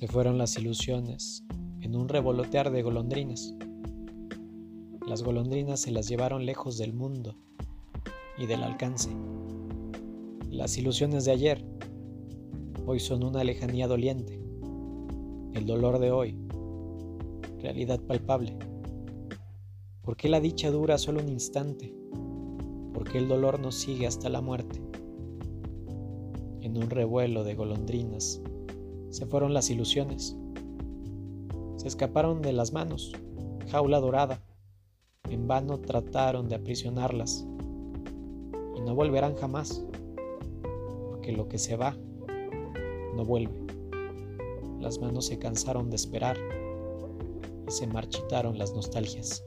Se fueron las ilusiones en un revolotear de golondrinas. Las golondrinas se las llevaron lejos del mundo y del alcance. Las ilusiones de ayer hoy son una lejanía doliente. El dolor de hoy, realidad palpable. ¿Por qué la dicha dura solo un instante? ¿Por qué el dolor nos sigue hasta la muerte? En un revuelo de golondrinas se fueron las ilusiones. Se escaparon de las manos, jaula dorada. En vano trataron de aprisionarlas. Y no volverán jamás, porque lo que se va no vuelve. Las manos se cansaron de esperar y se marchitaron las nostalgias.